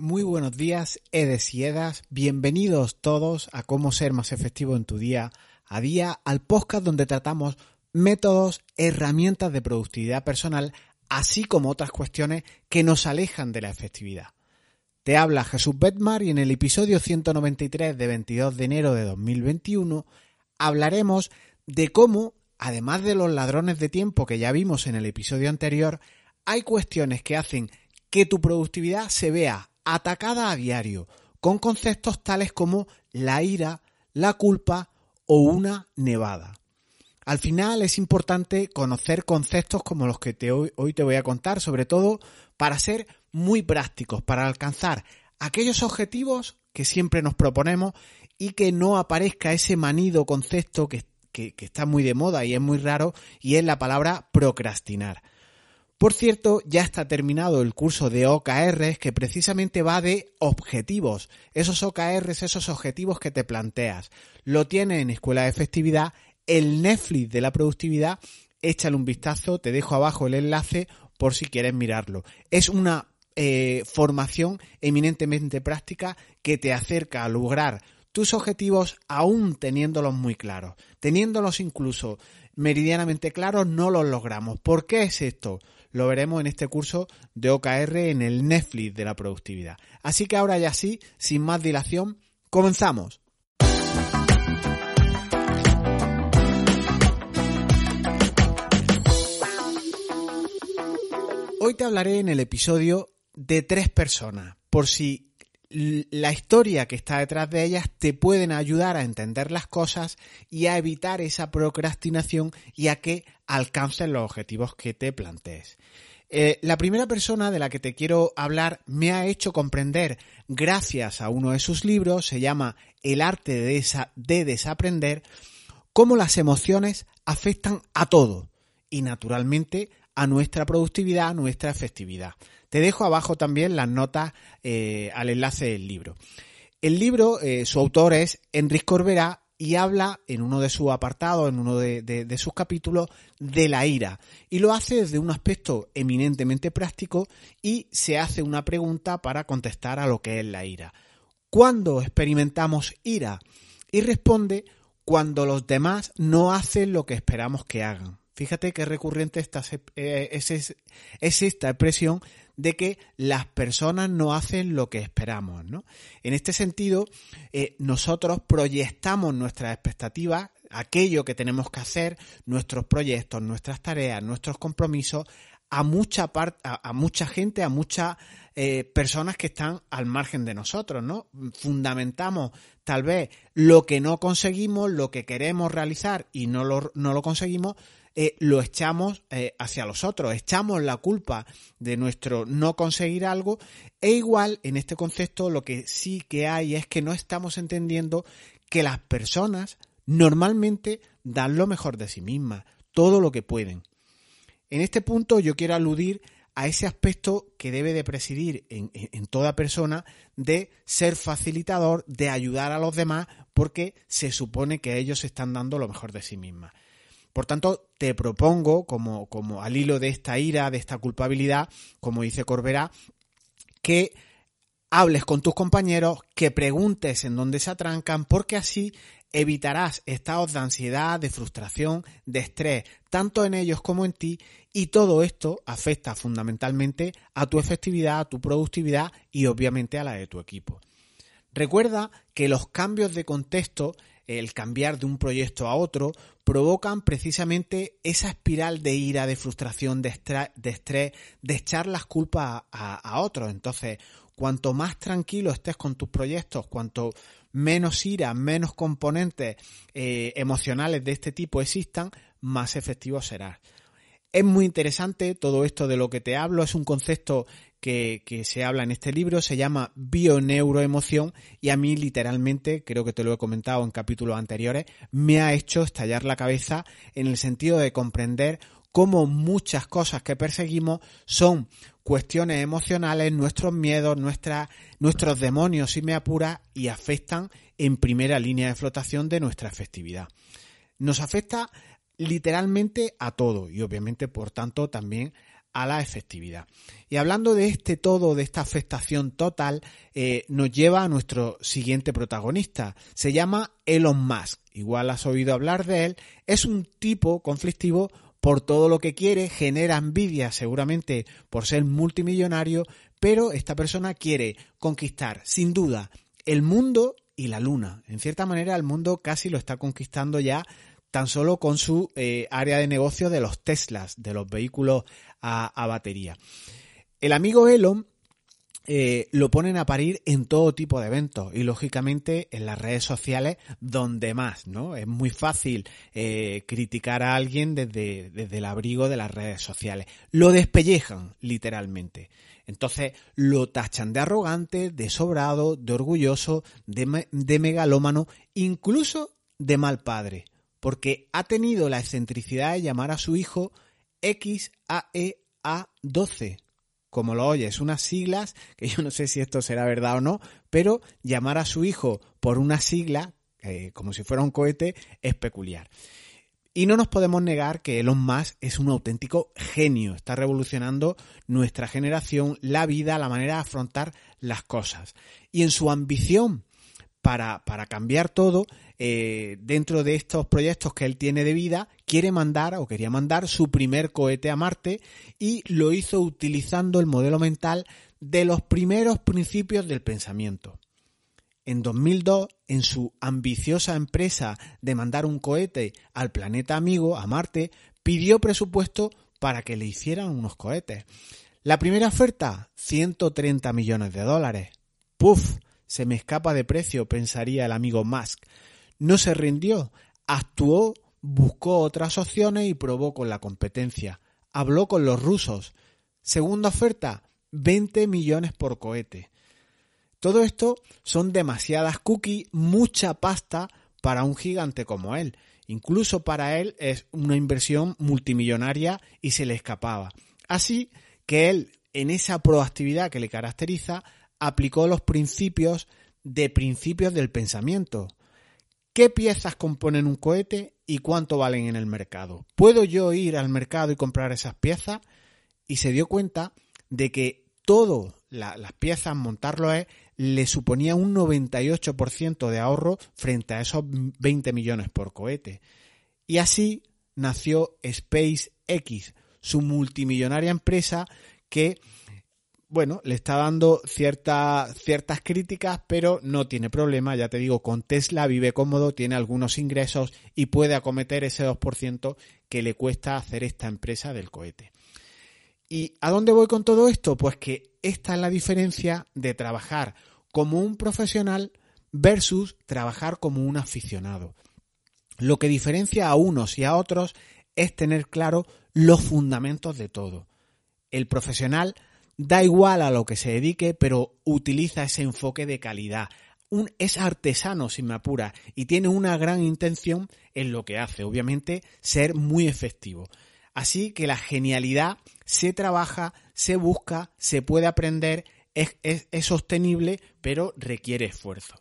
Muy buenos días, Edes y Edas. Bienvenidos todos a cómo ser más efectivo en tu día a día, al podcast donde tratamos métodos, herramientas de productividad personal, así como otras cuestiones que nos alejan de la efectividad. Te habla Jesús Betmar y en el episodio 193 de 22 de enero de 2021 hablaremos de cómo, además de los ladrones de tiempo que ya vimos en el episodio anterior, hay cuestiones que hacen que tu productividad se vea atacada a diario con conceptos tales como la ira, la culpa o una nevada. Al final es importante conocer conceptos como los que te hoy, hoy te voy a contar, sobre todo para ser muy prácticos, para alcanzar aquellos objetivos que siempre nos proponemos y que no aparezca ese manido concepto que, que, que está muy de moda y es muy raro y es la palabra procrastinar. Por cierto, ya está terminado el curso de OKRs que precisamente va de objetivos. Esos OKRs, esos objetivos que te planteas. Lo tienes en Escuela de Efectividad, el Netflix de la productividad. Échale un vistazo, te dejo abajo el enlace por si quieres mirarlo. Es una eh, formación eminentemente práctica que te acerca a lograr tus objetivos aún teniéndolos muy claros. Teniéndolos incluso meridianamente claros no los logramos. ¿Por qué es esto? Lo veremos en este curso de OKR en el Netflix de la productividad. Así que ahora ya sí, sin más dilación, comenzamos. Hoy te hablaré en el episodio de tres personas, por si la historia que está detrás de ellas te pueden ayudar a entender las cosas y a evitar esa procrastinación y a que alcances los objetivos que te plantees. Eh, la primera persona de la que te quiero hablar me ha hecho comprender, gracias a uno de sus libros, se llama El arte de, de desaprender, cómo las emociones afectan a todo y naturalmente a nuestra productividad, a nuestra efectividad. Te dejo abajo también las notas eh, al enlace del libro. El libro, eh, su autor es Enrique Corbera y habla en uno de sus apartados, en uno de, sus capítulos, de la ira. Y lo hace desde un aspecto eminentemente práctico y se hace una pregunta para contestar a lo que es la ira. ¿Cuándo experimentamos ira? Y responde cuando los demás no hacen lo que esperamos que hagan. Fíjate qué recurrente esta, eh, es, esta expresión de que las personas no hacen lo que esperamos, ¿no? En este sentido, eh, nosotros proyectamos nuestras expectativas, aquello que tenemos que hacer, nuestros proyectos, nuestras tareas, nuestros compromisos, a mucha parte, a, mucha gente, a muchas eh, personas que están al margen de nosotros, ¿no? Fundamentamos tal vez lo que no conseguimos, lo que queremos realizar y no lo, no lo conseguimos eh, lo echamos eh, hacia los otros, echamos la culpa de nuestro no conseguir algo e igual en este concepto lo que sí que hay es que no estamos entendiendo que las personas normalmente dan lo mejor de sí mismas, todo lo que pueden. En este punto yo quiero aludir a ese aspecto que debe de presidir en, en, toda persona de ser facilitador, de ayudar a los demás, porque se supone que ellos están dando lo mejor de sí mismas. Por tanto, te propongo, como, al hilo de esta ira, de esta culpabilidad, como dice Corbera, que hables con tus compañeros, que preguntes en dónde se atrancan, porque así evitarás estados de ansiedad, de frustración, de estrés, tanto en ellos como en ti, y todo esto afecta fundamentalmente a tu efectividad, a tu productividad y obviamente a la de tu equipo. Recuerda que los cambios de contexto el cambiar de un proyecto a otro, provocan precisamente esa espiral de ira, de frustración, de, estrés, de echar las culpas a, otros. Entonces, cuanto más tranquilo estés con tus proyectos, cuanto menos ira, menos componentes eh, emocionales de este tipo existan, más efectivo serás. Es muy interesante todo esto de lo que te hablo, es un concepto que, se habla en este libro, se llama bioneuroemoción y a mí literalmente, creo que te lo he comentado en capítulos anteriores, me ha hecho estallar la cabeza en el sentido de comprender cómo muchas cosas que perseguimos son cuestiones emocionales, nuestros miedos, nuestros demonios, si me apura, y afectan en primera línea de flotación de nuestra efectividad. Nos afecta literalmente a todo y obviamente por tanto también a la efectividad. Y hablando de este todo, de esta afectación total, eh, nos lleva a nuestro siguiente protagonista. Se llama Elon Musk. Igual has oído hablar de él. Es un tipo conflictivo por todo lo que quiere, genera envidia seguramente por ser multimillonario, pero esta persona quiere conquistar, sin duda, el mundo y la luna. En cierta manera, el mundo casi lo está conquistando ya tan solo con su eh, área de negocio de los Teslas, de los vehículos a, batería. El amigo Elon eh, lo ponen a parir en todo tipo de eventos y lógicamente en las redes sociales donde más, ¿no? Es muy fácil eh, criticar a alguien desde, desde el abrigo de las redes sociales. Lo despellejan, literalmente. Entonces lo tachan de arrogante, de sobrado, de orgulloso, de, de megalómano, incluso de mal padre porque ha tenido la excentricidad de llamar a su hijo XAEA12. Como lo oyes, unas siglas, que yo no sé si esto será verdad o no, pero llamar a su hijo por una sigla, eh, como si fuera un cohete, es peculiar. Y no nos podemos negar que Elon Musk es un auténtico genio, está revolucionando nuestra generación, la vida, la manera de afrontar las cosas. Y en su ambición para, para cambiar todo, eh, dentro de estos proyectos que él tiene de vida, quiere mandar o quería mandar su primer cohete a Marte y lo hizo utilizando el modelo mental de los primeros principios del pensamiento. En 2002, en su ambiciosa empresa de mandar un cohete al planeta amigo, a Marte, pidió presupuesto para que le hicieran unos cohetes. La primera oferta, 130 millones de dólares. ¡Puf! Se me escapa de precio, pensaría el amigo Musk. No se rindió, actuó, buscó otras opciones y probó con la competencia. Habló con los rusos. Segunda oferta, 20 millones por cohete. Todo esto son demasiadas cookies, mucha pasta para un gigante como él. Incluso para él es una inversión multimillonaria y se le escapaba. Así que él, en esa proactividad que le caracteriza, aplicó los principios de principios del pensamiento qué piezas componen un cohete y cuánto valen en el mercado. ¿Puedo yo ir al mercado y comprar esas piezas? Y se dio cuenta de que todo las piezas, montarlo es, le suponía un 98% de ahorro frente a esos 20 millones por cohete. Y así nació SpaceX, su multimillonaria empresa que bueno, le está dando ciertas críticas, pero no tiene problema, ya te digo, con Tesla vive cómodo, tiene algunos ingresos y puede acometer ese 2% que le cuesta hacer esta empresa del cohete. ¿Y a dónde voy con todo esto? Pues que esta es la diferencia de trabajar como un profesional versus trabajar como un aficionado. Lo que diferencia a unos y a otros es tener claro los fundamentos de todo. El profesional da igual a lo que se dedique, pero utiliza ese enfoque de calidad. Un, es artesano, si me apura, y tiene una gran intención en lo que hace, obviamente, ser muy efectivo. Así que la genialidad se trabaja, se busca, se puede aprender, es, es sostenible, pero requiere esfuerzo.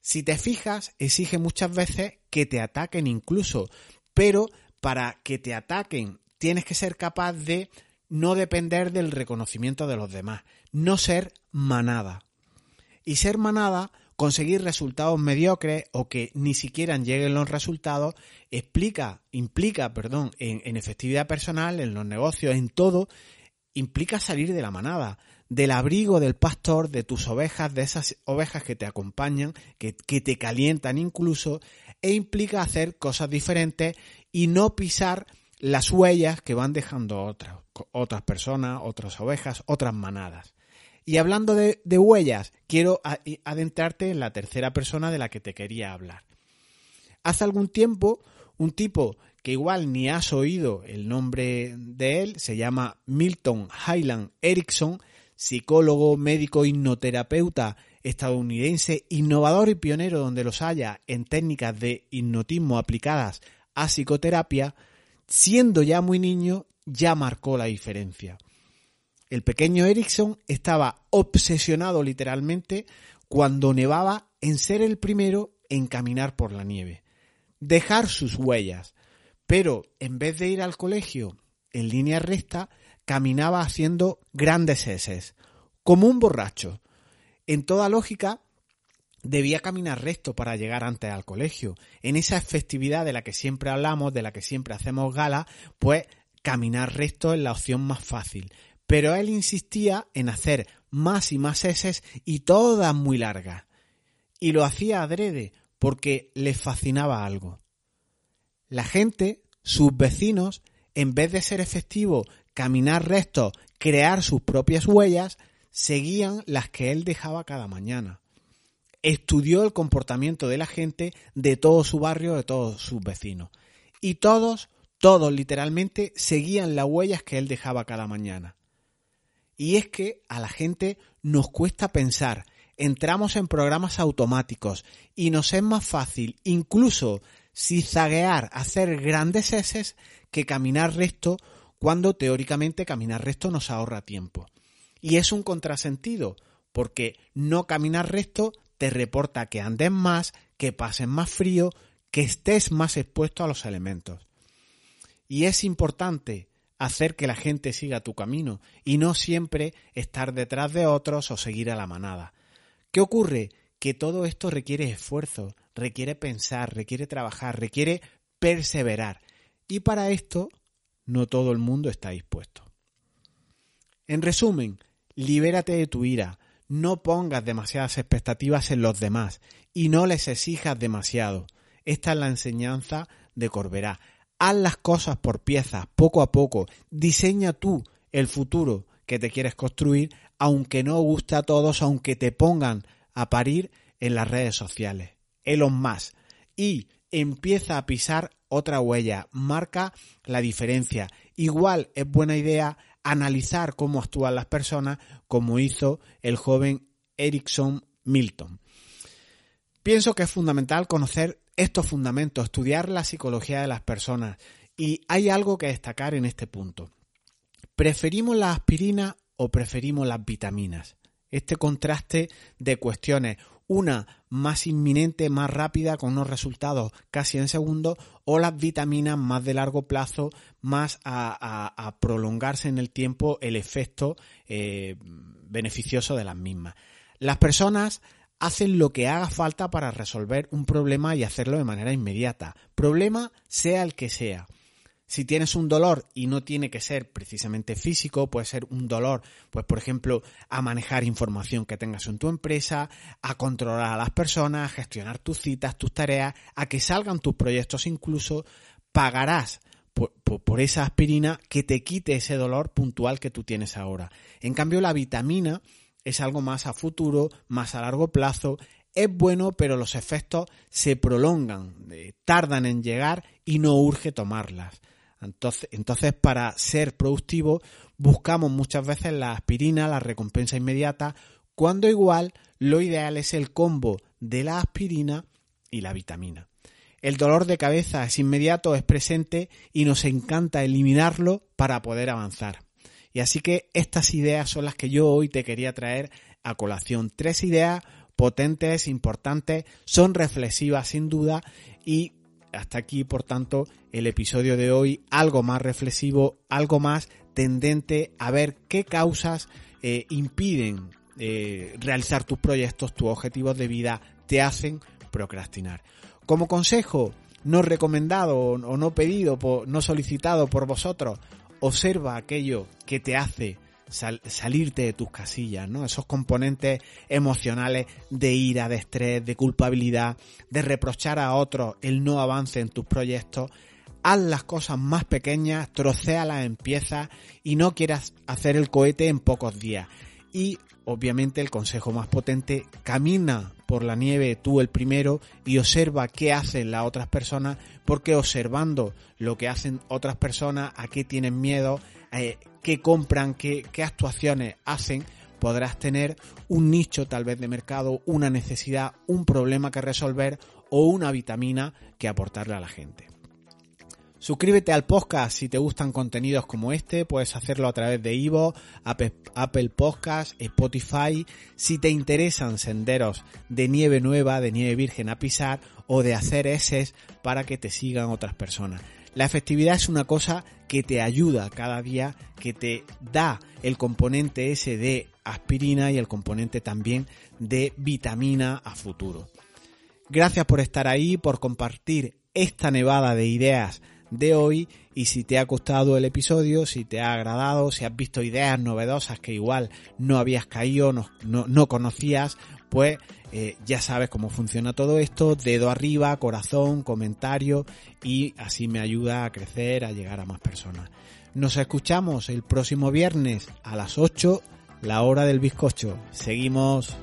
Si te fijas, exige muchas veces que te ataquen incluso, pero para que te ataquen tienes que ser capaz de no depender del reconocimiento de los demás, no ser manada. Y ser manada, conseguir resultados mediocres o que ni siquiera lleguen los resultados, explica, implica, perdón, en, efectividad personal, en los negocios, en todo, implica salir de la manada, del abrigo del pastor, de tus ovejas, de esas ovejas que te acompañan, que, que, te calientan incluso, e implica hacer cosas diferentes y no pisar las huellas que van dejando otras, otras personas, otras ovejas, otras manadas. Y hablando de, huellas, quiero adentrarte en la tercera persona de la que te quería hablar. Hace algún tiempo, un tipo que igual ni has oído el nombre de él, se llama Milton Highland Erickson, psicólogo, médico, hipnoterapeuta estadounidense, innovador y pionero donde los haya en técnicas de hipnotismo aplicadas a psicoterapia, siendo ya muy niño, ya marcó la diferencia. El pequeño Erickson estaba obsesionado literalmente cuando nevaba en ser el primero en caminar por la nieve, dejar sus huellas, pero en vez de ir al colegio en línea recta, caminaba haciendo grandes heces, como un borracho. En toda lógica, debía caminar recto para llegar antes al colegio. En esa festividad de la que siempre hablamos, de la que siempre hacemos gala, pues caminar recto es la opción más fácil. Pero él insistía en hacer más y más heces y todas muy largas. Y lo hacía adrede porque le fascinaba algo. La gente, sus vecinos, en vez de ser efectivo, caminar recto, crear sus propias huellas, seguían las que él dejaba cada mañana. Estudió el comportamiento de la gente de todo su barrio, de todos sus vecinos. Y todos, todos literalmente, seguían las huellas que él dejaba cada mañana. Y es que a la gente nos cuesta pensar, entramos en programas automáticos y nos es más fácil incluso zaguear, hacer grandes heces que caminar recto cuando teóricamente caminar recto nos ahorra tiempo. Y es un contrasentido, porque no caminar recto te reporta que andes más, que pases más frío, que estés más expuesto a los elementos. Y es importante hacer que la gente siga tu camino y no siempre estar detrás de otros o seguir a la manada. ¿Qué ocurre? Que todo esto requiere esfuerzo, requiere pensar, requiere trabajar, requiere perseverar. Y para esto no todo el mundo está dispuesto. En resumen, libérate de tu ira, no pongas demasiadas expectativas en los demás y no les exijas demasiado. Esta es la enseñanza de Corberá. Haz las cosas por piezas, poco a poco. Diseña tú el futuro que te quieres construir, aunque no guste a todos, aunque te pongan a parir en las redes sociales. Elon Musk. Y empieza a pisar otra huella, marca la diferencia. Igual es buena idea analizar cómo actúan las personas, como hizo el joven Erickson Milton. Pienso que es fundamental conocer estos fundamentos, estudiar la psicología de las personas y hay algo que destacar en este punto. ¿Preferimos la aspirina o preferimos las vitaminas? Este contraste de cuestiones, una más inminente, más rápida, con unos resultados casi en segundos, o las vitaminas más de largo plazo, más a, prolongarse en el tiempo el efecto eh, beneficioso de las mismas. Las personas hacen lo que haga falta para resolver un problema y hacerlo de manera inmediata. Problema sea el que sea. Si tienes un dolor y no tiene que ser precisamente físico, puede ser un dolor, pues por ejemplo, a manejar información que tengas en tu empresa, a controlar a las personas, a gestionar tus citas, tus tareas, a que salgan tus proyectos incluso, pagarás por, por, esa aspirina que te quite ese dolor puntual que tú tienes ahora. En cambio, la vitamina es algo más a futuro, más a largo plazo, es bueno, pero los efectos se prolongan, tardan en llegar y no urge tomarlas. Entonces, para ser productivo, buscamos muchas veces la aspirina, la recompensa inmediata, cuando igual lo ideal es el combo de la aspirina y la vitamina. El dolor de cabeza es inmediato, es presente y nos encanta eliminarlo para poder avanzar. Y así que estas ideas son las que yo hoy te quería traer a colación. Tres ideas potentes, importantes, son reflexivas sin duda y hasta aquí, por tanto, el episodio de hoy, algo más reflexivo, algo más tendente a ver qué causas eh, impiden eh, realizar tus proyectos, tus objetivos de vida, te hacen procrastinar. Como consejo, no recomendado o no pedido, no solicitado por vosotros, observa aquello que te hace salirte de tus casillas, ¿no? Esos componentes emocionales de ira, de estrés, de culpabilidad, de reprochar a otros el no avance en tus proyectos. Haz las cosas más pequeñas, trocéalas en piezas y no quieras hacer el cohete en pocos días. Y obviamente el consejo más potente, camina por la nieve tú el primero y observa qué hacen las otras personas, porque observando lo que hacen otras personas, a qué tienen miedo, eh, qué compran, qué, qué actuaciones hacen, podrás tener un nicho tal vez de mercado, una necesidad, un problema que resolver o una vitamina que aportarle a la gente. Suscríbete al podcast si te gustan contenidos como este, puedes hacerlo a través de Ivo, Apple, Podcast, Spotify. Si te interesan senderos de nieve nueva, de nieve virgen a pisar o de hacer eses para que te sigan otras personas. La efectividad es una cosa que te ayuda cada día, que te da el componente ese de aspirina y el componente también de vitamina a futuro. Gracias por estar ahí, por compartir esta nevada de ideas de hoy y si te ha gustado el episodio, si te ha agradado, si has visto ideas novedosas que igual no habías caído, no, no, conocías, pues eh, ya sabes cómo funciona todo esto, dedo arriba, corazón, comentario y así me ayuda a crecer, a llegar a más personas. Nos escuchamos el próximo viernes a las 8, la hora del bizcocho. Seguimos.